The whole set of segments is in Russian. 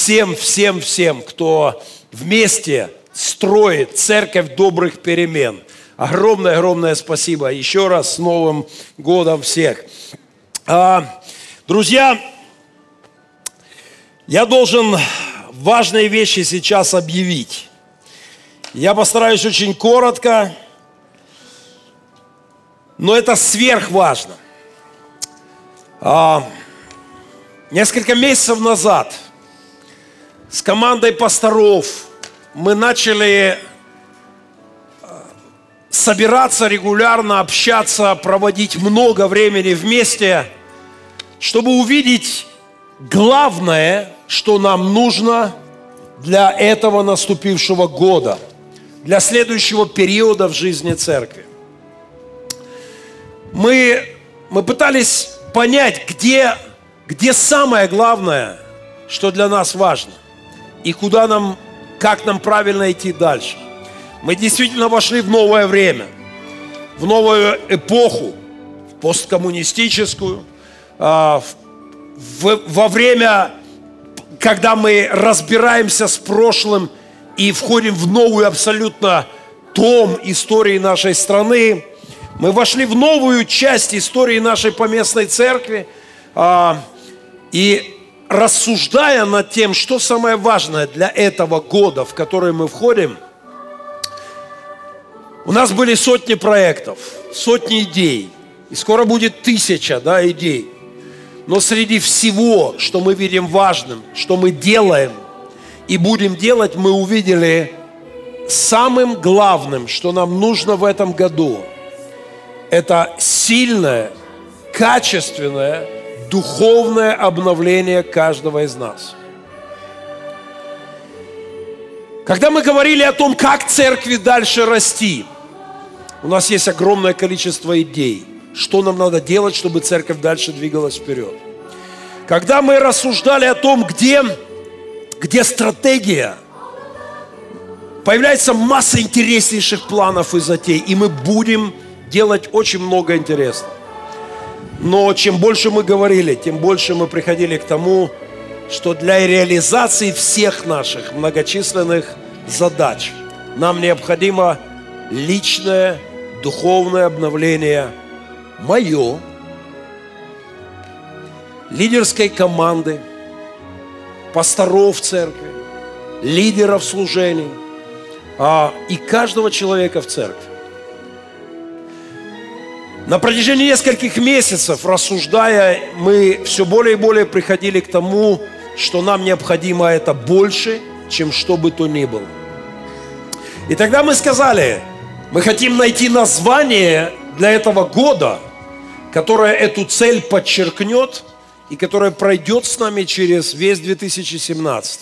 всем, всем, всем, кто вместе строит церковь добрых перемен. Огромное-огромное спасибо. Еще раз с Новым годом всех. А, друзья, я должен важные вещи сейчас объявить. Я постараюсь очень коротко, но это сверхважно. А, несколько месяцев назад с командой пасторов мы начали а, собираться регулярно, общаться, проводить много времени вместе, чтобы увидеть главное, что нам нужно для этого наступившего года, для следующего периода в жизни церкви. Мы, мы пытались понять, где, где самое главное, что для нас важно, и куда нам, как нам правильно идти дальше. Мы действительно вошли в новое время, в новую эпоху, в посткоммунистическую, а, во время, когда мы разбираемся с прошлым и входим в новую абсолютно том истории нашей страны, мы вошли в новую часть истории нашей поместной церкви. А, и рассуждая над тем, что самое важное для этого года, в который мы входим, у нас были сотни проектов, сотни идей. И скоро будет тысяча да, идей. Но среди всего, что мы видим важным, что мы делаем и будем делать, мы увидели самым главным, что нам нужно в этом году – это сильное, качественное, духовное обновление каждого из нас. Когда мы говорили о том, как церкви дальше расти, у нас есть огромное количество идей, что нам надо делать, чтобы церковь дальше двигалась вперед. Когда мы рассуждали о том, где, где стратегия, появляется масса интереснейших планов и затей, и мы будем делать очень много интересного. Но чем больше мы говорили, тем больше мы приходили к тому, что для реализации всех наших многочисленных задач нам необходимо личное духовное обновление. Мое, лидерской команды, пасторов церкви, лидеров служений. А, и каждого человека в церкви. На протяжении нескольких месяцев, рассуждая, мы все более и более приходили к тому, что нам необходимо это больше, чем что бы то ни было. И тогда мы сказали, мы хотим найти название для этого года, которое эту цель подчеркнет и которое пройдет с нами через весь 2017.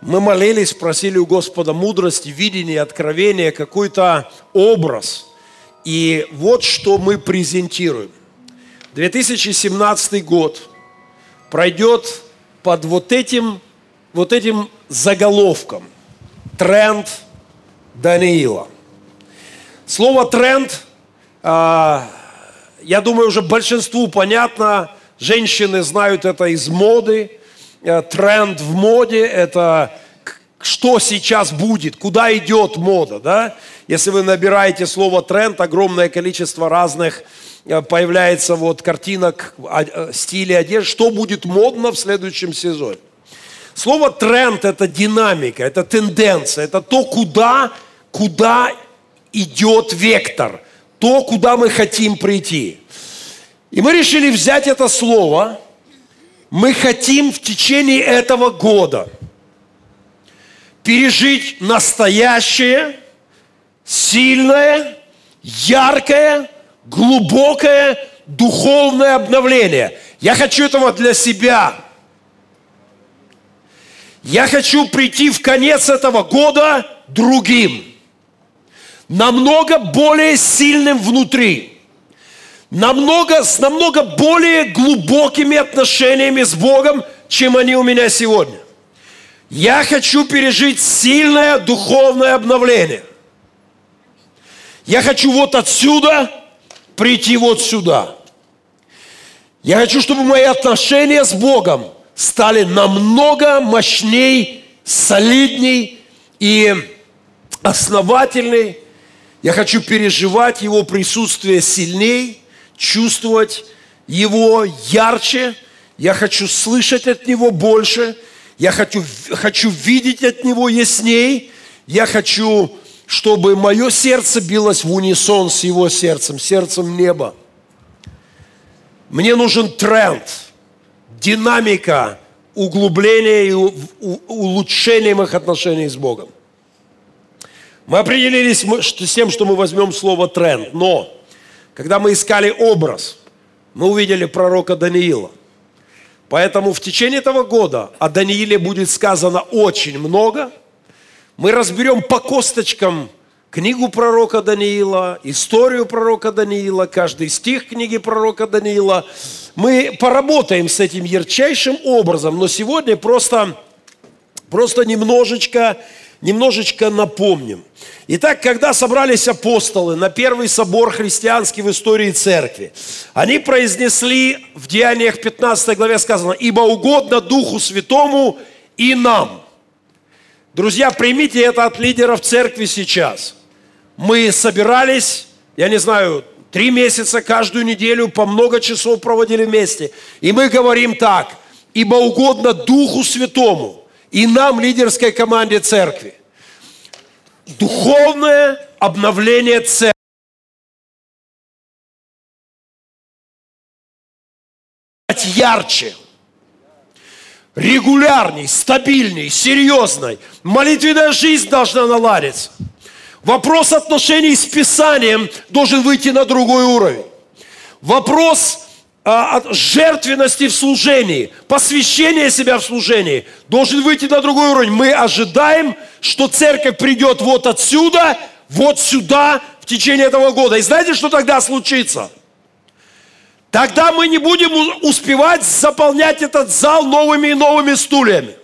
Мы молились, просили у Господа мудрости, видения, откровения, какой-то образ – и вот что мы презентируем. 2017 год пройдет под вот этим, вот этим заголовком. Тренд Даниила. Слово тренд, а, я думаю, уже большинству понятно. Женщины знают это из моды. Э, тренд в моде – это что сейчас будет, куда идет мода, да? Если вы набираете слово тренд, огромное количество разных э, появляется вот картинок, э, стилей одежды, что будет модно в следующем сезоне. Слово тренд – это динамика, это тенденция, это то, куда, куда идет вектор, то, куда мы хотим прийти. И мы решили взять это слово, мы хотим в течение этого года пережить настоящее – сильное, яркое, глубокое духовное обновление. Я хочу этого для себя. Я хочу прийти в конец этого года другим. Намного более сильным внутри. Намного, с намного более глубокими отношениями с Богом, чем они у меня сегодня. Я хочу пережить сильное духовное обновление. Я хочу вот отсюда прийти вот сюда. Я хочу, чтобы мои отношения с Богом стали намного мощней, солидней и основательней. Я хочу переживать Его присутствие сильней, чувствовать Его ярче. Я хочу слышать от Него больше. Я хочу, хочу видеть от Него ясней. Я хочу, чтобы мое сердце билось в унисон с Его сердцем, сердцем неба. Мне нужен тренд, динамика, углубление и улучшение моих отношений с Богом. Мы определились с тем, что мы возьмем слово тренд, но когда мы искали образ, мы увидели пророка Даниила. Поэтому в течение этого года о Данииле будет сказано очень много. Мы разберем по косточкам книгу пророка Даниила, историю пророка Даниила, каждый стих книги пророка Даниила. Мы поработаем с этим ярчайшим образом, но сегодня просто, просто немножечко, немножечко напомним. Итак, когда собрались апостолы на первый собор христианский в истории церкви, они произнесли в Деяниях 15 главе сказано, «Ибо угодно Духу Святому и нам». Друзья, примите это от лидеров церкви сейчас – мы собирались, я не знаю, три месяца каждую неделю, по много часов проводили вместе. И мы говорим так, ибо угодно Духу Святому и нам, лидерской команде церкви, духовное обновление церкви. ярче, регулярней, стабильней, серьезной. Молитвенная жизнь должна наладиться. Вопрос отношений с Писанием должен выйти на другой уровень. Вопрос а, жертвенности в служении, посвящения себя в служении должен выйти на другой уровень. Мы ожидаем, что церковь придет вот отсюда, вот сюда в течение этого года. И знаете, что тогда случится? Тогда мы не будем успевать заполнять этот зал новыми и новыми стульями.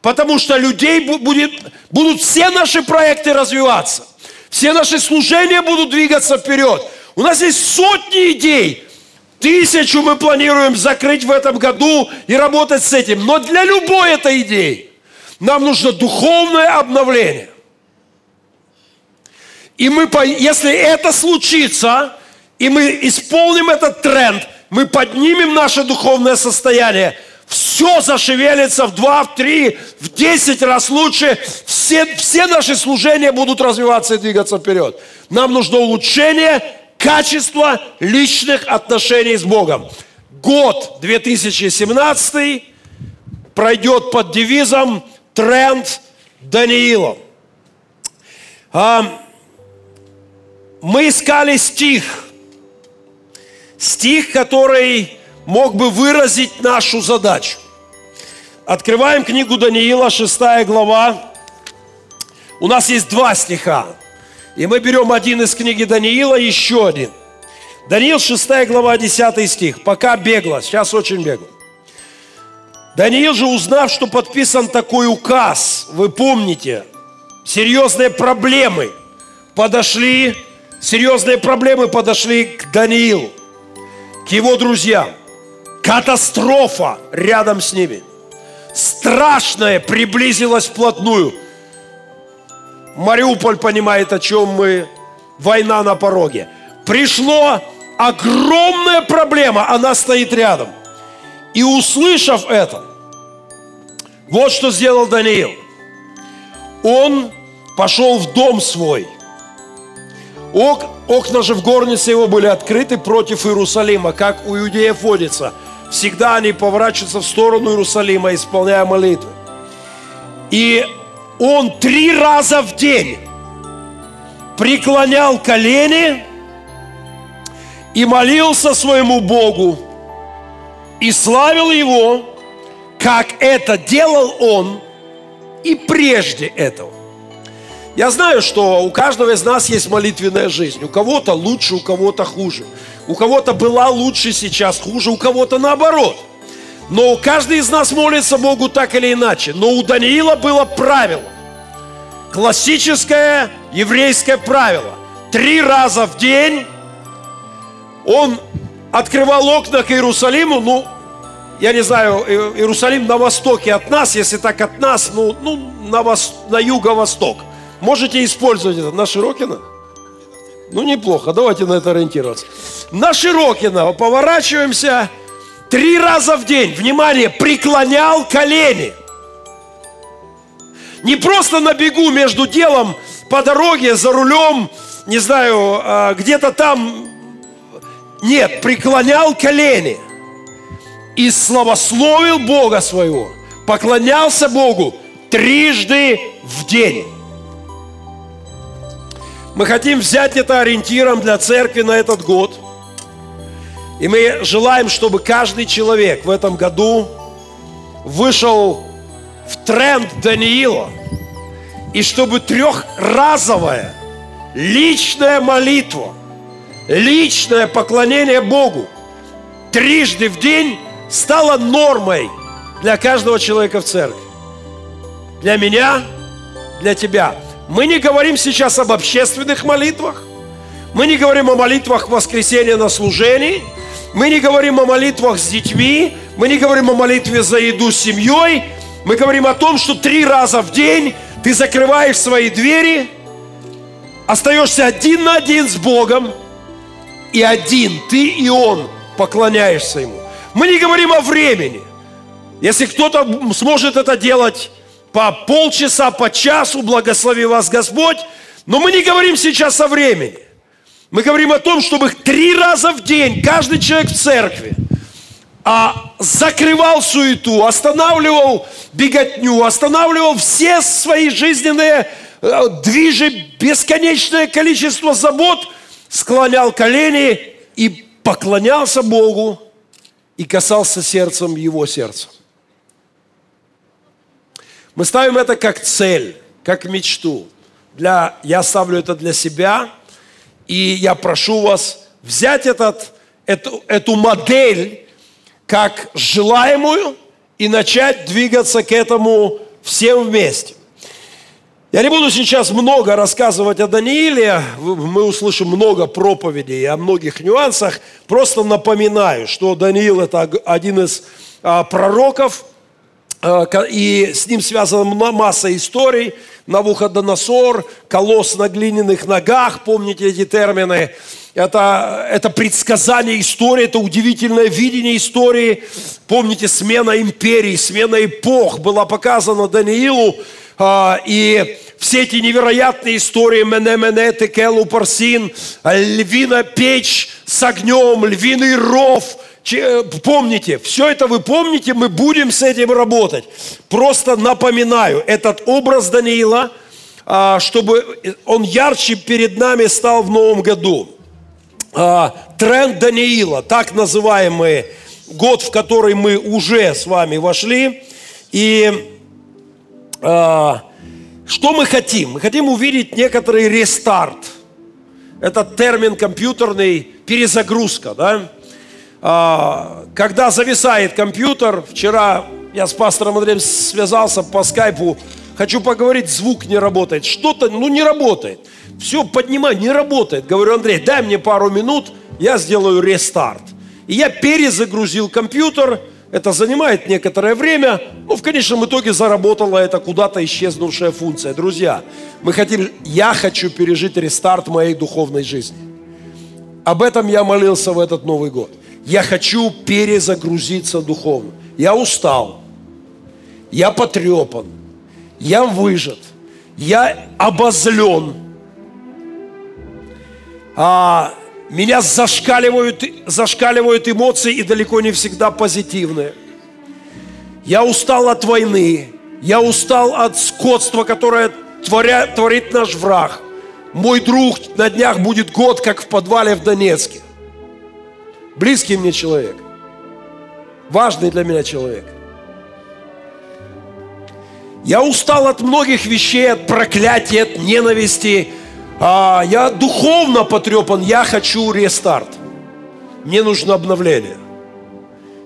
Потому что людей будет, будут все наши проекты развиваться. Все наши служения будут двигаться вперед. У нас есть сотни идей. Тысячу мы планируем закрыть в этом году и работать с этим. Но для любой этой идеи нам нужно духовное обновление. И мы, если это случится, и мы исполним этот тренд, мы поднимем наше духовное состояние – все зашевелится в два, в три, в десять раз лучше. Все, все наши служения будут развиваться и двигаться вперед. Нам нужно улучшение качества личных отношений с Богом. Год 2017 пройдет под девизом «Тренд Даниила». А, мы искали стих, стих, который мог бы выразить нашу задачу. Открываем книгу Даниила, 6 глава. У нас есть два стиха. И мы берем один из книги Даниила, еще один. Даниил, 6 глава, 10 стих. Пока бегло, сейчас очень бегло. Даниил же, узнав, что подписан такой указ, вы помните, серьезные проблемы подошли, серьезные проблемы подошли к Даниилу, к его друзьям. Катастрофа рядом с ними. Страшное приблизилось вплотную. Мариуполь понимает, о чем мы. Война на пороге. Пришло огромная проблема, она стоит рядом. И услышав это, вот что сделал Даниил. Он пошел в дом свой. Ок, окна же в горнице его были открыты против Иерусалима, как у иудеев водится – всегда они поворачиваются в сторону Иерусалима, исполняя молитвы. И он три раза в день преклонял колени и молился своему Богу и славил Его, как это делал он и прежде этого. Я знаю, что у каждого из нас есть молитвенная жизнь. У кого-то лучше, у кого-то хуже. У кого-то была лучше, сейчас хуже, у кого-то наоборот. Но каждый из нас молится Богу так или иначе. Но у Даниила было правило. Классическое еврейское правило. Три раза в день он открывал окна к Иерусалиму, ну, я не знаю, Иерусалим на востоке от нас, если так от нас, ну, ну на, вос, на юго-восток. Можете использовать это на Широкино? Ну, неплохо, давайте на это ориентироваться. На Широкино поворачиваемся три раза в день. Внимание, преклонял колени. Не просто на бегу между делом, по дороге, за рулем, не знаю, а, где-то там. Нет, преклонял колени и славословил Бога своего, поклонялся Богу трижды в день. Мы хотим взять это ориентиром для церкви на этот год. И мы желаем, чтобы каждый человек в этом году вышел в тренд Даниила. И чтобы трехразовая личная молитва, личное поклонение Богу трижды в день стало нормой для каждого человека в церкви. Для меня, для тебя. Мы не говорим сейчас об общественных молитвах. Мы не говорим о молитвах воскресенья на служении. Мы не говорим о молитвах с детьми. Мы не говорим о молитве за еду с семьей. Мы говорим о том, что три раза в день ты закрываешь свои двери, остаешься один на один с Богом, и один, ты и Он, поклоняешься Ему. Мы не говорим о времени. Если кто-то сможет это делать по полчаса, по часу, благослови вас Господь, но мы не говорим сейчас о времени. Мы говорим о том, чтобы три раза в день каждый человек в церкви а, закрывал суету, останавливал беготню, останавливал все свои жизненные э, движи, бесконечное количество забот, склонял колени и поклонялся Богу и касался сердцем его сердца. Мы ставим это как цель, как мечту. Для, я ставлю это для себя, и я прошу вас взять этот, эту, эту модель как желаемую и начать двигаться к этому всем вместе. Я не буду сейчас много рассказывать о Данииле, мы услышим много проповедей о многих нюансах. Просто напоминаю, что Даниил – это один из а, пророков, а, и с ним связана масса историй. Навуходоносор, колосс на глиняных ногах, помните эти термины. Это, это предсказание истории, это удивительное видение истории. Помните, смена империй, смена эпох была показана Даниилу. А, и все эти невероятные истории Мене-Мене, Текелу, Парсин, львина печь с огнем, львиный ров, Помните, все это вы помните, мы будем с этим работать. Просто напоминаю, этот образ Даниила, а, чтобы он ярче перед нами стал в новом году. А, тренд Даниила, так называемый год, в который мы уже с вами вошли. И а, что мы хотим? Мы хотим увидеть некоторый рестарт. Это термин компьютерный, перезагрузка, да? А, когда зависает компьютер, вчера я с пастором Андреем связался по скайпу, хочу поговорить, звук не работает. Что-то, ну не работает. Все, поднимаю, не работает. Говорю, Андрей, дай мне пару минут, я сделаю рестарт. И я перезагрузил компьютер, это занимает некоторое время, но в конечном итоге заработала эта куда-то исчезнувшая функция. Друзья, мы хотим, я хочу пережить рестарт моей духовной жизни. Об этом я молился в этот Новый год. Я хочу перезагрузиться духовно. Я устал, я потрепан, я выжат, я обозлен. А, меня зашкаливают, зашкаливают эмоции и далеко не всегда позитивные. Я устал от войны. Я устал от скотства, которое творя, творит наш враг. Мой друг на днях будет год, как в подвале в Донецке. Близкий мне человек. Важный для меня человек. Я устал от многих вещей, от проклятия, от ненависти, а, я духовно потрепан, я хочу рестарт. Мне нужно обновление.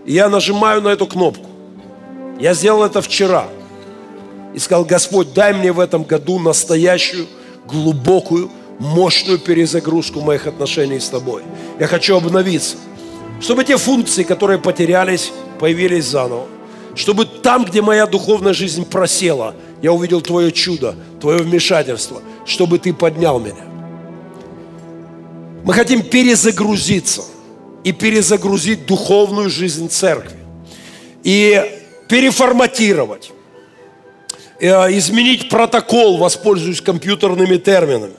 Я нажимаю на эту кнопку. Я сделал это вчера. И сказал, Господь, дай мне в этом году настоящую, глубокую, мощную перезагрузку моих отношений с Тобой. Я хочу обновиться. Чтобы те функции, которые потерялись, появились заново. Чтобы там, где моя духовная жизнь просела, я увидел Твое чудо, Твое вмешательство, чтобы Ты поднял меня. Мы хотим перезагрузиться и перезагрузить духовную жизнь церкви. И переформатировать, э, изменить протокол, воспользуясь компьютерными терминами,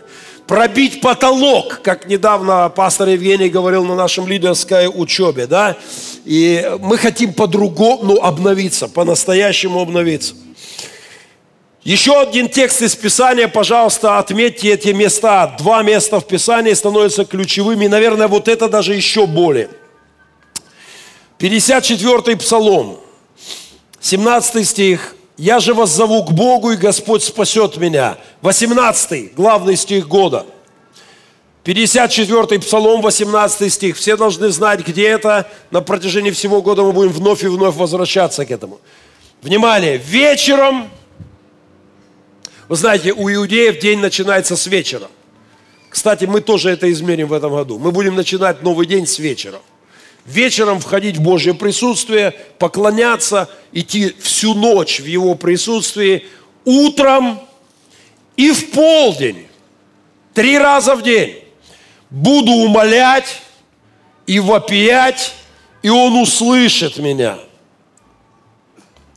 пробить потолок, как недавно пастор Евгений говорил на нашем лидерской учебе, да, и мы хотим по-другому, ну, обновиться, по-настоящему обновиться. Еще один текст из Писания, пожалуйста, отметьте эти места. Два места в Писании становятся ключевыми. Наверное, вот это даже еще более. 54-й Псалом, 17 стих. «Я же вас зову к Богу, и Господь спасет меня». 18 главный стих года. 54-й Псалом, 18 стих. Все должны знать, где это. На протяжении всего года мы будем вновь и вновь возвращаться к этому. Внимание! Вечером вы знаете, у иудеев день начинается с вечера. Кстати, мы тоже это изменим в этом году. Мы будем начинать новый день с вечера. Вечером входить в Божье присутствие, поклоняться, идти всю ночь в Его присутствии, утром и в полдень, три раза в день. Буду умолять и вопиять, и Он услышит меня.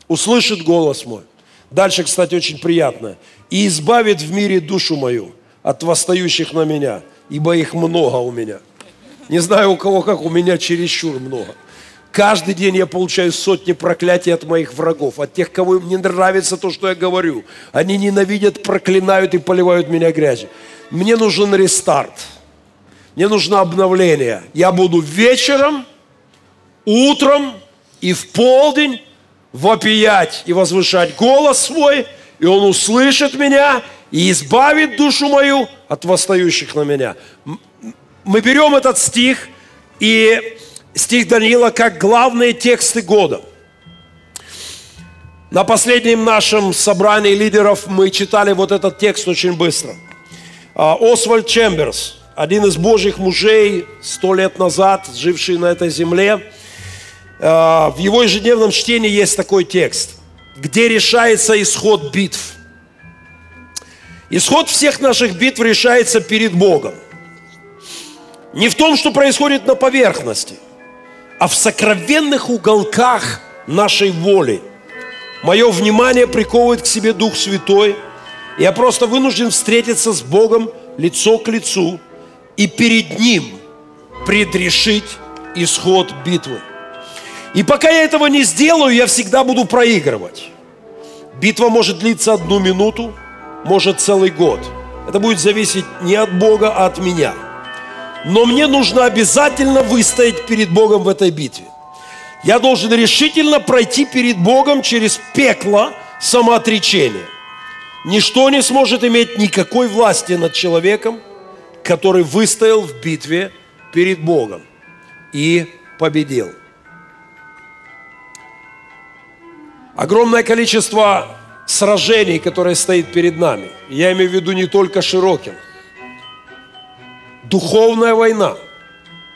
Услышит голос мой. Дальше, кстати, очень приятно и избавит в мире душу мою от восстающих на меня, ибо их много у меня. Не знаю, у кого как, у меня чересчур много. Каждый день я получаю сотни проклятий от моих врагов, от тех, кого мне нравится то, что я говорю. Они ненавидят, проклинают и поливают меня грязью. Мне нужен рестарт. Мне нужно обновление. Я буду вечером, утром и в полдень вопиять и возвышать голос свой – и Он услышит меня и избавит душу мою от восстающих на меня. Мы берем этот стих и стих Даниила как главные тексты года. На последнем нашем собрании лидеров мы читали вот этот текст очень быстро. А, Освальд Чемберс, один из божьих мужей сто лет назад, живший на этой земле, а, в его ежедневном чтении есть такой текст где решается исход битв. Исход всех наших битв решается перед Богом. Не в том, что происходит на поверхности, а в сокровенных уголках нашей воли. Мое внимание приковывает к себе Дух Святой. Я просто вынужден встретиться с Богом лицо к лицу и перед Ним предрешить исход битвы. И пока я этого не сделаю, я всегда буду проигрывать. Битва может длиться одну минуту, может целый год. Это будет зависеть не от Бога, а от меня. Но мне нужно обязательно выстоять перед Богом в этой битве. Я должен решительно пройти перед Богом через пекло самоотречения. Ничто не сможет иметь никакой власти над человеком, который выстоял в битве перед Богом и победил. Огромное количество сражений, которые стоит перед нами. Я имею в виду не только Широкин. Духовная война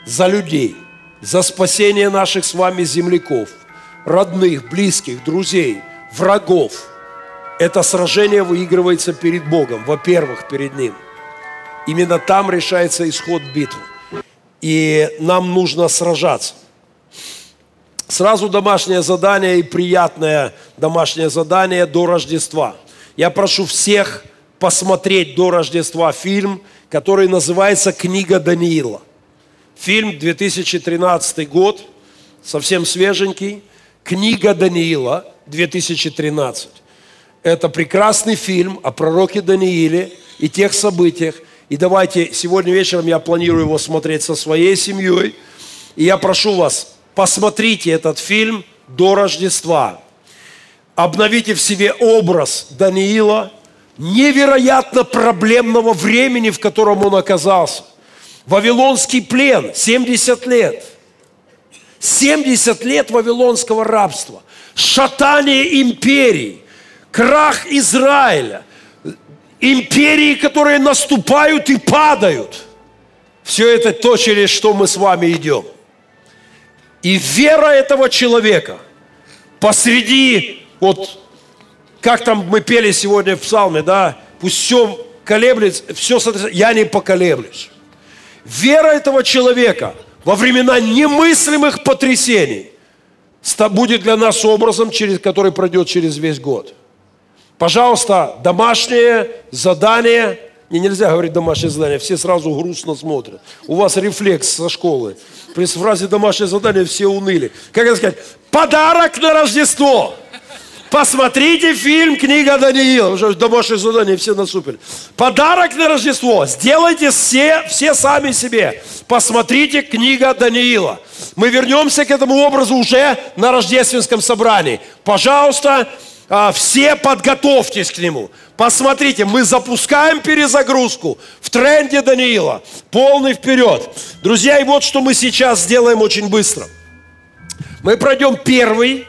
за людей, за спасение наших с вами земляков, родных, близких, друзей, врагов. Это сражение выигрывается перед Богом, во-первых, перед Ним. Именно там решается исход битвы. И нам нужно сражаться. Сразу домашнее задание и приятное домашнее задание до Рождества. Я прошу всех посмотреть до Рождества фильм, который называется «Книга Даниила». Фильм 2013 год, совсем свеженький. «Книга Даниила» 2013. Это прекрасный фильм о пророке Данииле и тех событиях. И давайте, сегодня вечером я планирую его смотреть со своей семьей. И я прошу вас, Посмотрите этот фильм до Рождества. Обновите в себе образ Даниила, невероятно проблемного времени, в котором он оказался. Вавилонский плен, 70 лет. 70 лет вавилонского рабства. Шатание империй, крах Израиля, империи, которые наступают и падают. Все это то, через что мы с вами идем. И вера этого человека посреди, вот как там мы пели сегодня в псалме, да, пусть все колеблется, все, я не поколеблюсь. Вера этого человека во времена немыслимых потрясений будет для нас образом, через который пройдет через весь год. Пожалуйста, домашнее задание. Не нельзя говорить домашнее задание, все сразу грустно смотрят. У вас рефлекс со школы. При фразе домашнее задание все уныли. Как это сказать? Подарок на Рождество. Посмотрите фильм «Книга Даниила». Уже домашнее задание все насупили. Подарок на Рождество. Сделайте все, все сами себе. Посмотрите «Книга Даниила». Мы вернемся к этому образу уже на рождественском собрании. Пожалуйста, а, все подготовьтесь к нему. Посмотрите, мы запускаем перезагрузку в тренде Даниила. Полный вперед. Друзья, и вот что мы сейчас сделаем очень быстро. Мы пройдем первый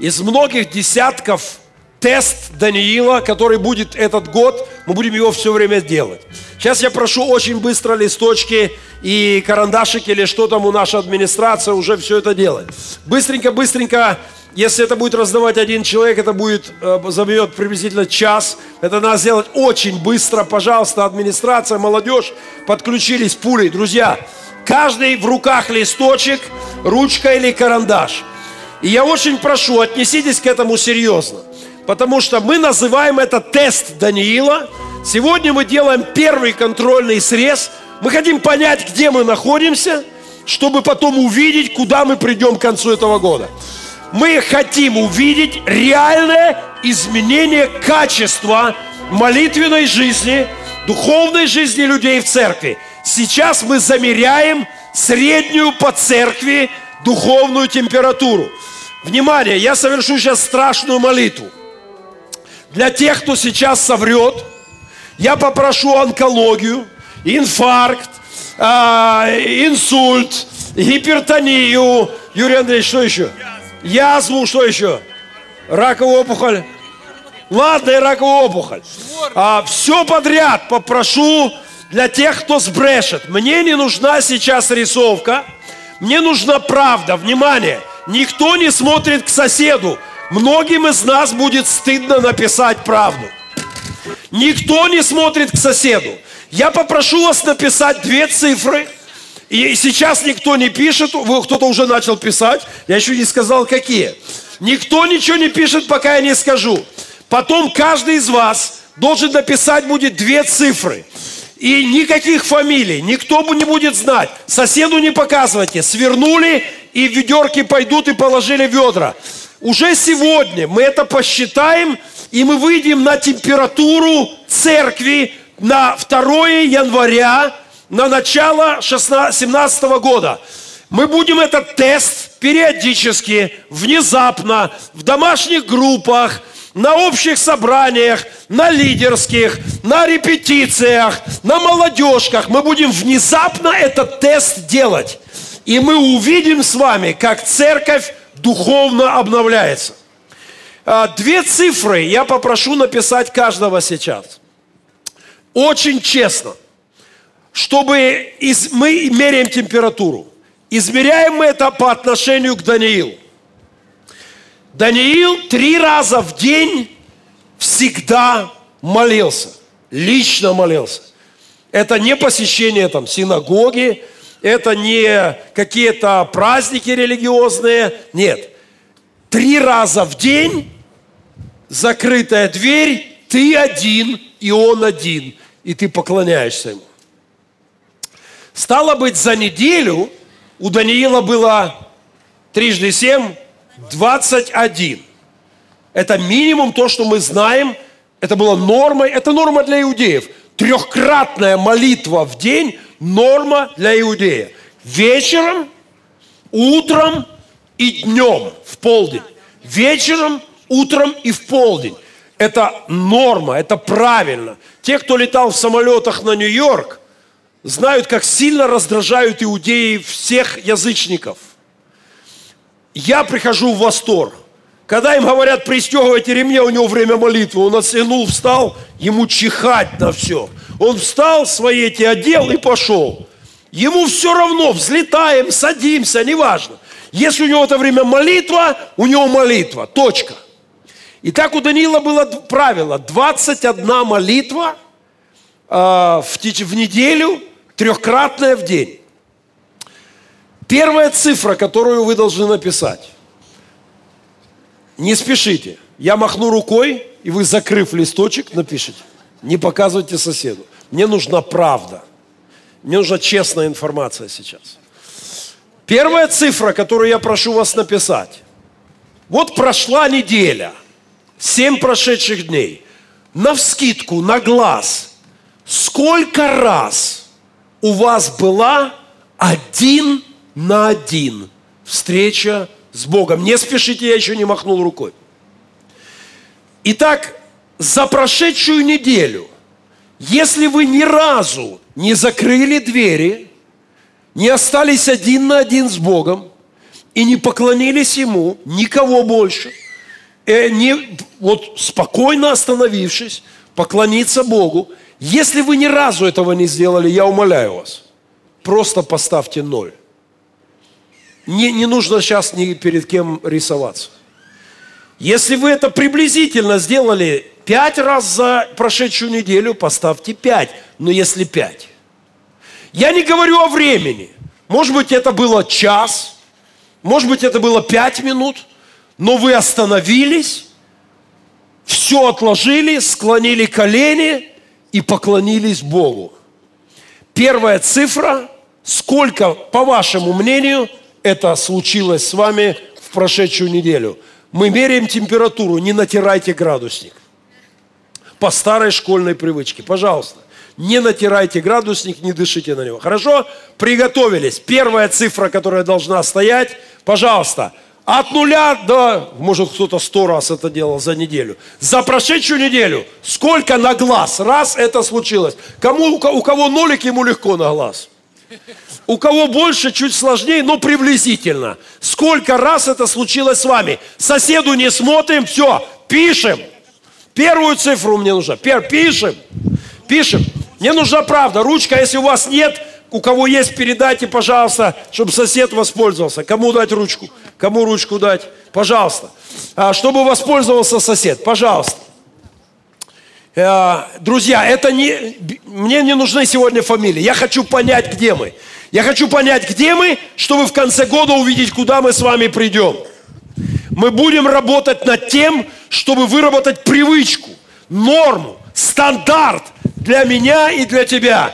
из многих десятков тест Даниила, который будет этот год, мы будем его все время делать. Сейчас я прошу очень быстро листочки и карандашики или что там у нашей администрации уже все это делает. Быстренько, быстренько, если это будет раздавать один человек, это будет, э, займет приблизительно час. Это надо сделать очень быстро. Пожалуйста, администрация, молодежь, подключились пулей. Друзья, каждый в руках листочек, ручка или карандаш – и я очень прошу, отнеситесь к этому серьезно. Потому что мы называем это тест Даниила. Сегодня мы делаем первый контрольный срез. Мы хотим понять, где мы находимся, чтобы потом увидеть, куда мы придем к концу этого года. Мы хотим увидеть реальное изменение качества молитвенной жизни, духовной жизни людей в церкви. Сейчас мы замеряем среднюю по церкви духовную температуру. Внимание, я совершу сейчас страшную молитву. Для тех, кто сейчас соврет, я попрошу онкологию, инфаркт, э, инсульт, гипертонию. Юрий Андреевич, что еще? Язву, что еще? Раковую опухоль. Ладно, и раковую опухоль. А, все подряд попрошу для тех, кто сбрешет. Мне не нужна сейчас рисовка. Мне нужна правда. Внимание. Никто не смотрит к соседу. Многим из нас будет стыдно написать правду. Никто не смотрит к соседу. Я попрошу вас написать две цифры. И сейчас никто не пишет, кто-то уже начал писать, я еще не сказал какие. Никто ничего не пишет, пока я не скажу. Потом каждый из вас должен написать будет две цифры. И никаких фамилий, никто не будет знать. Соседу не показывайте. Свернули и ведерки пойдут и положили ведра. Уже сегодня мы это посчитаем, и мы выйдем на температуру церкви на 2 января, на начало 2017 года. Мы будем этот тест периодически, внезапно, в домашних группах, на общих собраниях, на лидерских, на репетициях, на молодежках. Мы будем внезапно этот тест делать. И мы увидим с вами, как церковь духовно обновляется. А, две цифры я попрошу написать каждого сейчас. Очень честно, чтобы из, мы меряем температуру. Измеряем мы это по отношению к Даниилу. Даниил три раза в день всегда молился, лично молился. Это не посещение там синагоги, это не какие-то праздники религиозные, нет. Три раза в день закрытая дверь, ты один, и он один, и ты поклоняешься ему. Стало быть, за неделю у Даниила было трижды семь, 21. Это минимум то, что мы знаем. Это было нормой. Это норма для иудеев. Трехкратная молитва в день – норма для иудея. Вечером, утром и днем в полдень. Вечером, утром и в полдень. Это норма, это правильно. Те, кто летал в самолетах на Нью-Йорк, знают, как сильно раздражают иудеи всех язычников я прихожу в восторг. Когда им говорят, пристегивайте ремни, у него время молитвы. Он оттянул, встал, ему чихать на все. Он встал, свои эти одел и пошел. Ему все равно, взлетаем, садимся, неважно. Если у него это время молитва, у него молитва. Точка. И так у Даниила было правило. 21 молитва в, в неделю, трехкратная в день. Первая цифра, которую вы должны написать. Не спешите. Я махну рукой, и вы, закрыв листочек, напишите. Не показывайте соседу. Мне нужна правда. Мне нужна честная информация сейчас. Первая цифра, которую я прошу вас написать. Вот прошла неделя, семь прошедших дней. На вскидку, на глаз, сколько раз у вас была один на один встреча с Богом? Не спешите, я еще не махнул рукой. Итак, за прошедшую неделю, если вы ни разу не закрыли двери, не остались один на один с Богом и не поклонились Ему, никого больше, э, не, вот спокойно остановившись, поклониться Богу, если вы ни разу этого не сделали, я умоляю вас, просто поставьте ноль. Не, не нужно сейчас ни перед кем рисоваться. Если вы это приблизительно сделали пять раз за прошедшую неделю, поставьте пять. Но если пять. Я не говорю о времени. Может быть, это было час, может быть, это было пять минут, но вы остановились, все отложили, склонили колени и поклонились Богу. Первая цифра, сколько, по вашему мнению, это случилось с вами в прошедшую неделю – мы меряем температуру, не натирайте градусник. По старой школьной привычке. Пожалуйста, не натирайте градусник, не дышите на него. Хорошо? Приготовились. Первая цифра, которая должна стоять, пожалуйста, от нуля до, может кто-то сто раз это делал за неделю. За прошедшую неделю сколько на глаз? Раз это случилось. Кому, у кого нолик, ему легко на глаз. У кого больше, чуть сложнее, но приблизительно. Сколько раз это случилось с вами? Соседу не смотрим, все, пишем. Первую цифру мне нужна. Пер, пишем. Пишем. Мне нужна правда. Ручка, если у вас нет, у кого есть, передайте, пожалуйста, чтобы сосед воспользовался. Кому дать ручку? Кому ручку дать? Пожалуйста. А, чтобы воспользовался сосед. Пожалуйста. Э, друзья, это не, мне не нужны сегодня фамилии. Я хочу понять, где мы. Я хочу понять, где мы, чтобы в конце года увидеть, куда мы с вами придем. Мы будем работать над тем, чтобы выработать привычку, норму, стандарт для меня и для тебя.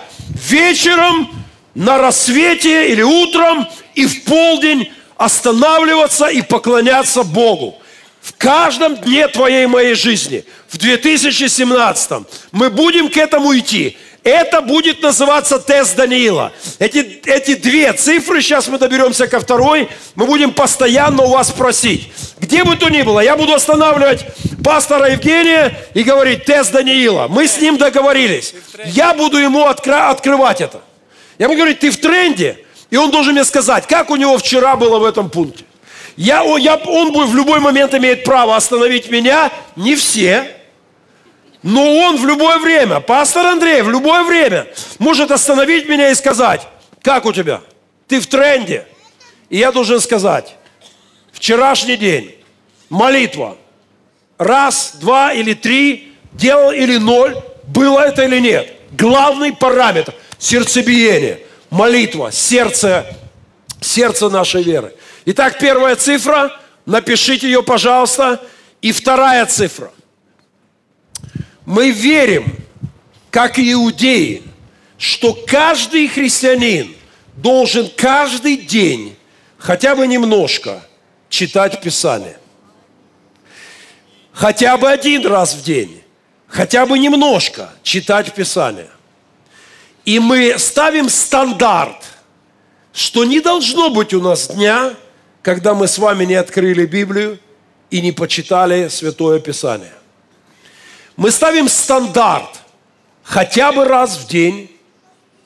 Вечером, на рассвете или утром и в полдень останавливаться и поклоняться Богу. В каждом дне твоей моей жизни, в 2017 мы будем к этому идти. Это будет называться тест Даниила. Эти, эти две цифры, сейчас мы доберемся ко второй, мы будем постоянно у вас просить. Где бы то ни было, я буду останавливать пастора Евгения и говорить, тест Даниила. Мы с ним договорились. Я буду ему открывать это. Я буду говорить, ты в тренде? И он должен мне сказать, как у него вчера было в этом пункте. Я, я, он в любой момент имеет право остановить меня, не все, но он в любое время, пастор Андрей, в любое время может остановить меня и сказать, как у тебя? Ты в тренде. И я должен сказать, вчерашний день, молитва, раз, два или три, делал или ноль, было это или нет. Главный параметр – сердцебиение, молитва, сердце, сердце нашей веры. Итак, первая цифра, напишите ее, пожалуйста. И вторая цифра – мы верим, как и иудеи, что каждый христианин должен каждый день хотя бы немножко читать Писание. Хотя бы один раз в день, хотя бы немножко читать Писание. И мы ставим стандарт, что не должно быть у нас дня, когда мы с вами не открыли Библию и не почитали Святое Писание. Мы ставим стандарт хотя бы раз в день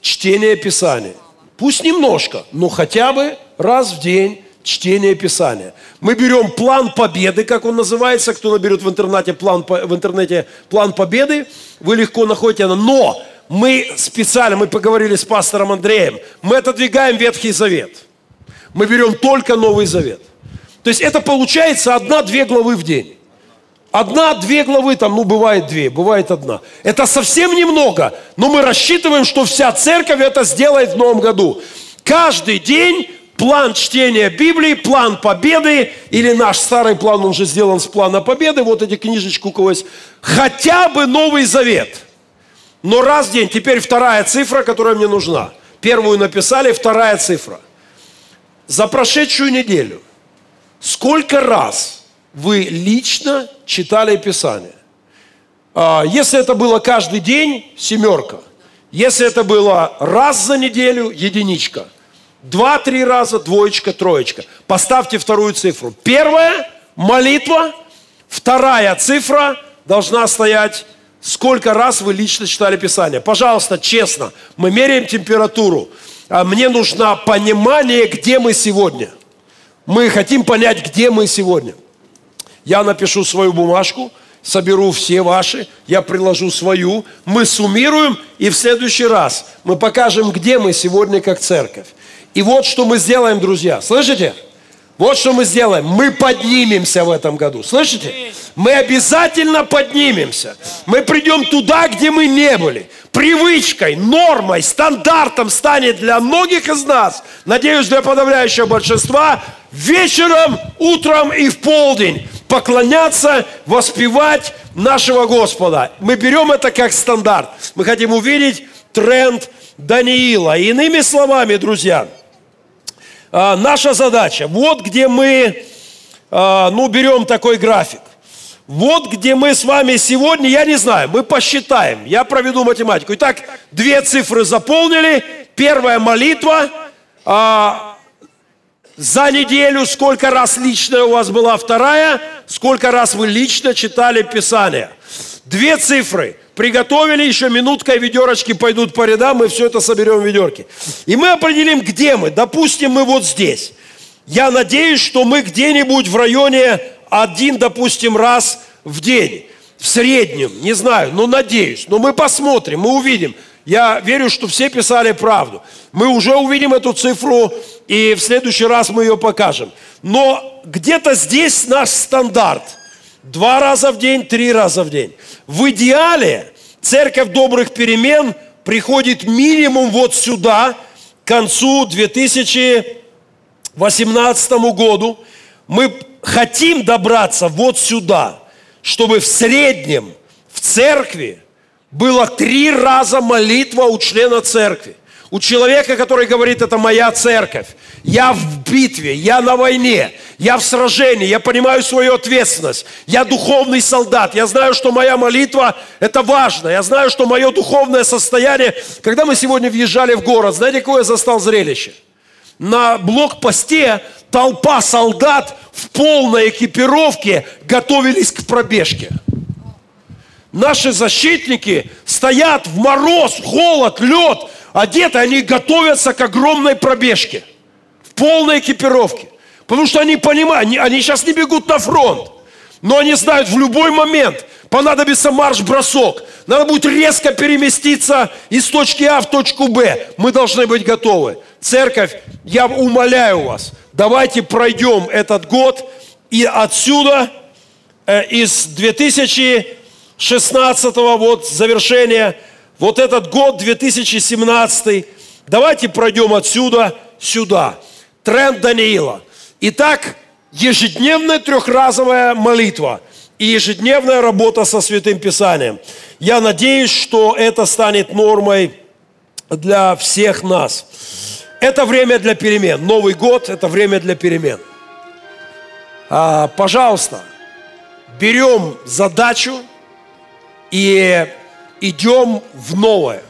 чтения Писания. Пусть немножко, но хотя бы раз в день чтение Писания. Мы берем план победы, как он называется, кто наберет в интернете план, в интернете план победы, вы легко находите. Но мы специально, мы поговорили с пастором Андреем, мы отодвигаем Ветхий Завет. Мы берем только Новый Завет. То есть это получается одна-две главы в день. Одна-две главы, там, ну, бывает две, бывает одна. Это совсем немного, но мы рассчитываем, что вся церковь это сделает в новом году. Каждый день план чтения Библии, план победы, или наш старый план, уже сделан с плана победы, вот эти книжечки у кого есть, хотя бы Новый Завет. Но раз в день, теперь вторая цифра, которая мне нужна. Первую написали, вторая цифра. За прошедшую неделю сколько раз вы лично читали Писание? А, если это было каждый день, семерка. Если это было раз за неделю, единичка – Два-три раза, двоечка, троечка. Поставьте вторую цифру. Первая – молитва. Вторая цифра должна стоять, сколько раз вы лично читали Писание. Пожалуйста, честно, мы меряем температуру. А мне нужно понимание, где мы сегодня. Мы хотим понять, где мы сегодня. Я напишу свою бумажку, соберу все ваши, я приложу свою, мы суммируем, и в следующий раз мы покажем, где мы сегодня как церковь. И вот что мы сделаем, друзья. Слышите? Вот что мы сделаем. Мы поднимемся в этом году. Слышите? Мы обязательно поднимемся. Мы придем туда, где мы не были. Привычкой, нормой, стандартом станет для многих из нас, надеюсь, для подавляющего большинства, вечером, утром и в полдень поклоняться, воспевать нашего Господа. Мы берем это как стандарт. Мы хотим увидеть тренд Даниила. Иными словами, друзья, а, наша задача, вот где мы, а, ну, берем такой график. Вот где мы с вами сегодня, я не знаю, мы посчитаем, я проведу математику. Итак, две цифры заполнили. Первая молитва а, за неделю, сколько раз личная у вас была вторая, сколько раз вы лично читали Писание. Две цифры – приготовили, еще минутка, и ведерочки пойдут по рядам, мы все это соберем в ведерке. И мы определим, где мы. Допустим, мы вот здесь. Я надеюсь, что мы где-нибудь в районе один, допустим, раз в день. В среднем, не знаю, но надеюсь. Но мы посмотрим, мы увидим. Я верю, что все писали правду. Мы уже увидим эту цифру, и в следующий раз мы ее покажем. Но где-то здесь наш стандарт – Два раза в день, три раза в день. В идеале церковь добрых перемен приходит минимум вот сюда, к концу 2018 году. Мы хотим добраться вот сюда, чтобы в среднем в церкви было три раза молитва у члена церкви. У человека, который говорит, это моя церковь. Я в битве, я на войне, я в сражении, я понимаю свою ответственность. Я духовный солдат. Я знаю, что моя молитва – это важно. Я знаю, что мое духовное состояние... Когда мы сегодня въезжали в город, знаете, какое я застал зрелище? На блокпосте толпа солдат в полной экипировке готовились к пробежке. Наши защитники стоят в мороз, холод, лед – одеты, они готовятся к огромной пробежке. В полной экипировке. Потому что они понимают, они, сейчас не бегут на фронт. Но они знают, в любой момент понадобится марш-бросок. Надо будет резко переместиться из точки А в точку Б. Мы должны быть готовы. Церковь, я умоляю вас, давайте пройдем этот год и отсюда, э, из 2016 вот завершения вот этот год 2017, давайте пройдем отсюда сюда. Тренд Даниила. Итак, ежедневная трехразовая молитва и ежедневная работа со Святым Писанием. Я надеюсь, что это станет нормой для всех нас. Это время для перемен. Новый год – это время для перемен. А, пожалуйста, берем задачу и идем в новое.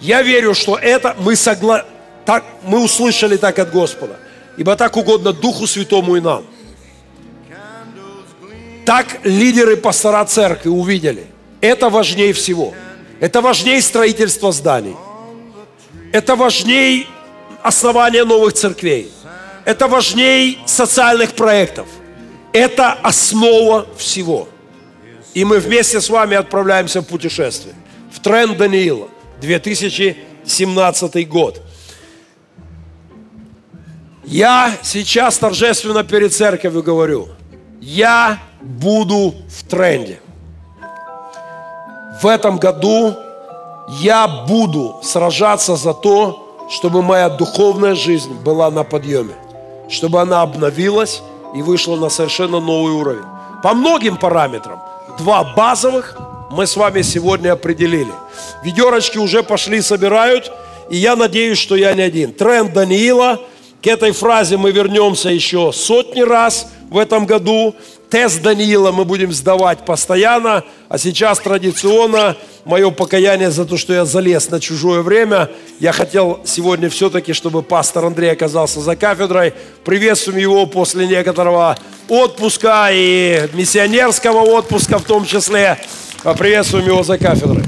Я верю, что это мы, согла... так, мы услышали так от Господа. Ибо так угодно Духу Святому и нам. Так лидеры пастора церкви увидели. Это важнее всего. Это важнее строительства зданий. Это важнее основания новых церквей. Это важнее социальных проектов. Это основа всего. И мы вместе с вами отправляемся в путешествие. В тренд Даниила. 2017 год. Я сейчас торжественно перед церковью говорю, я буду в тренде. В этом году я буду сражаться за то, чтобы моя духовная жизнь была на подъеме, чтобы она обновилась и вышла на совершенно новый уровень. По многим параметрам. Два базовых мы с вами сегодня определили. Ведерочки уже пошли, собирают, и я надеюсь, что я не один. Тренд Даниила, к этой фразе мы вернемся еще сотни раз в этом году. Тест Даниила мы будем сдавать постоянно, а сейчас традиционно мое покаяние за то, что я залез на чужое время. Я хотел сегодня все-таки, чтобы пастор Андрей оказался за кафедрой. Приветствуем его после некоторого отпуска и миссионерского отпуска в том числе. Приветствуем его за кафедрой.